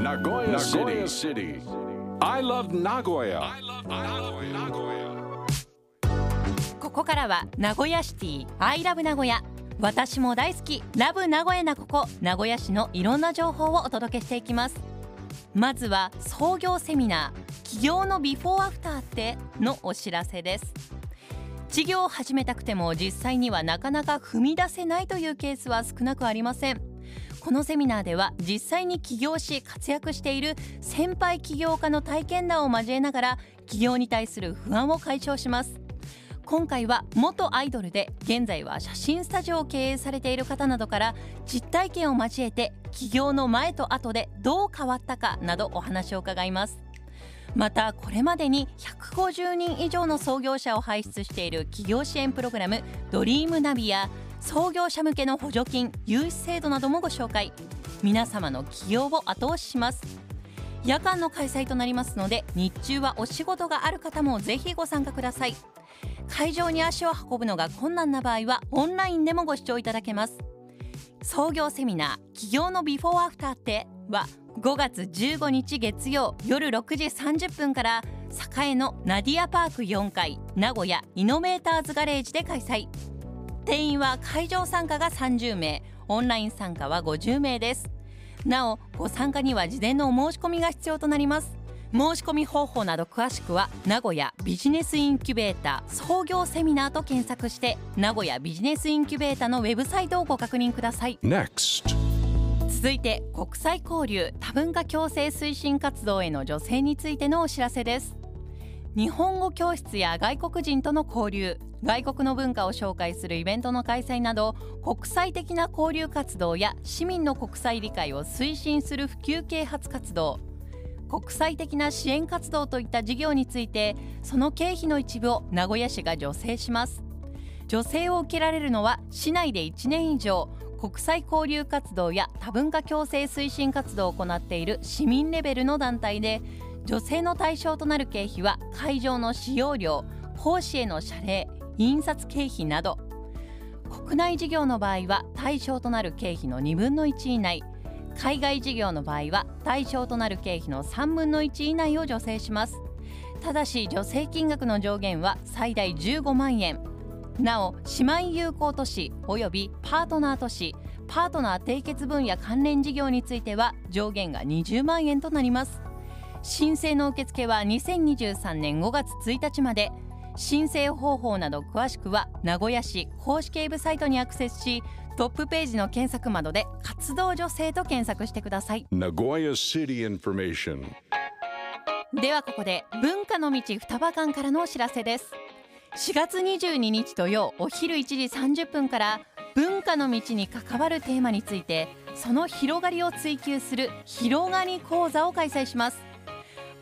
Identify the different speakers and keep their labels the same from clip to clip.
Speaker 1: Nagoya City. I love Nagoya.
Speaker 2: ここからは名古屋シティ。アイラブ名古屋私も大好き。ラブ名古屋なここ。名古屋市のいろんな情報をお届けしていきます。まずは創業セミナー。起業のビフォーアフターってのお知らせです。事業を始めたくても実際にはなかなか踏み出せないというケースは少なくありませんこのセミナーでは実際に起業し活躍している先輩起業家の体験談を交えながら起業に対する不安を解消します。今回は元アイドルで現在は写真スタジオを経営されている方などから実体験を交えて起業の前と後でどう変わったかなどお話を伺います。またこれまでに150人以上の創業者を輩出している企業支援プログラムドリームナビや創業者向けの補助金融資制度などもご紹介。皆様の起業を後押しします。夜間の開催となりますので日中はお仕事がある方もぜひご参加ください。会場に足を運ぶのが困難な場合はオンラインでもご視聴いただけます。創業セミナー起業のビフォーアフターっては5月15日月曜夜6時30分から栄のナディアパーク4階名古屋イノベーターズガレージで開催。定員は会場参加が30名オンライン参加は50名です。なおご参加には事前のお申し込みが必要となります。申し込み方法など詳しくは名古屋ビジネスインキュベーター創業セミナーと検索して名古屋ビジネスインキュベーターのウェブサイトをご確認ください。
Speaker 1: Next.
Speaker 2: 続いて国際交流多文化共生推進活動への助成についてのお知らせです日本語教室や外国人との交流外国の文化を紹介するイベントの開催など国際的な交流活動や市民の国際理解を推進する普及啓発活動。国際的な支援活動といった事業についてその経費の一部を名古屋市が助成します。助成を受けられるのは市内で1年以上国際交流活動や多文化共生推進活動を行っている市民レベルの団体で助成の対象となる経費は会場の使用料講師への謝礼印刷経費など。国内事業の場合は対象となる経費の2分の1以内。海外事業の場合は対象となる経費の3分の1以内を助成します。ただし助成金額の上限は最大15万円。なお姉妹友好都市およびパートナー都市パートナー締結分野関連事業については上限が20万円となります。申請の受付は2023年5月1日まで。申請方法など詳しくは名古屋市公式ウェブサイトにアクセスしトップページの検索窓で活動助成と検索してください。
Speaker 1: Nagoya City information.
Speaker 2: ではここで文化の道双葉館からのお知らせです。4月22日土曜お昼1時30分から文化の道に関わるテーマについてその広がりを追求する広がり講座を開催します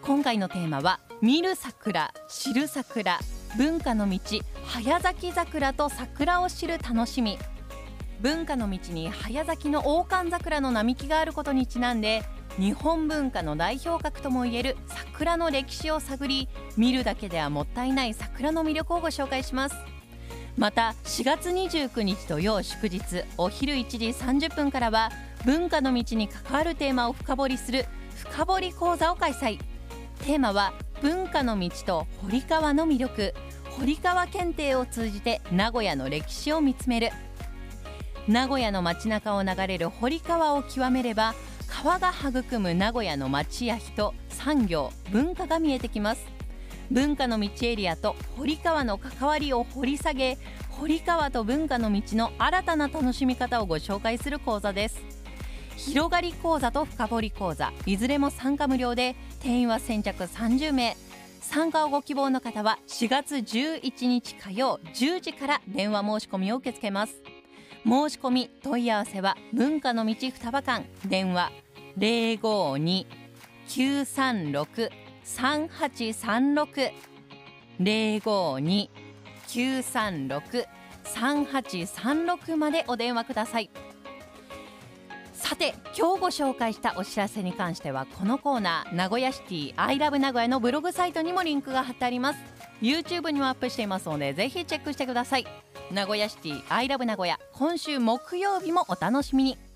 Speaker 2: 今回のテーマは見る桜知る桜文化の道早咲き桜と桜を知る楽しみ。文化の道に早咲きの王冠桜の並木があることにちなんで日本文化の代表格ともいえる桜の歴史を探り見るだけではもったいない桜の魅力をご紹介します。また4月29日土曜祝日お昼1時30分からは文化の道に関わるテーマを深掘りする深掘り講座を開催。テーマは文化の道と堀川の魅力。堀川検定を通じて名古屋の歴史を見つめる。名古屋の街中を流れる堀川を極めれば川が育む名古屋の街や人産業文化が見えてきます。文化の道エリアと堀川の関わりを掘り下げ堀川と文化の道の新たな楽しみ方をご紹介する講座です。広がり講座と深掘り講座。いずれも参加無料で定員は先着30名。参加をご希望の方は4月11日火曜10時から電話申し込みを受け付けます。申し込み問い合わせは文化の道双葉館。電話052-936-3836 052-936-3836までお電話ください。さて今日ご紹介したお知らせに関してはこのコーナー名古屋シティアイラブ名古屋のブログサイトにもリンクが貼ってあります。YouTube にもアップしていますのでぜひチェックしてください。名古屋シティアイラブ名古屋今週木曜日もお楽しみに。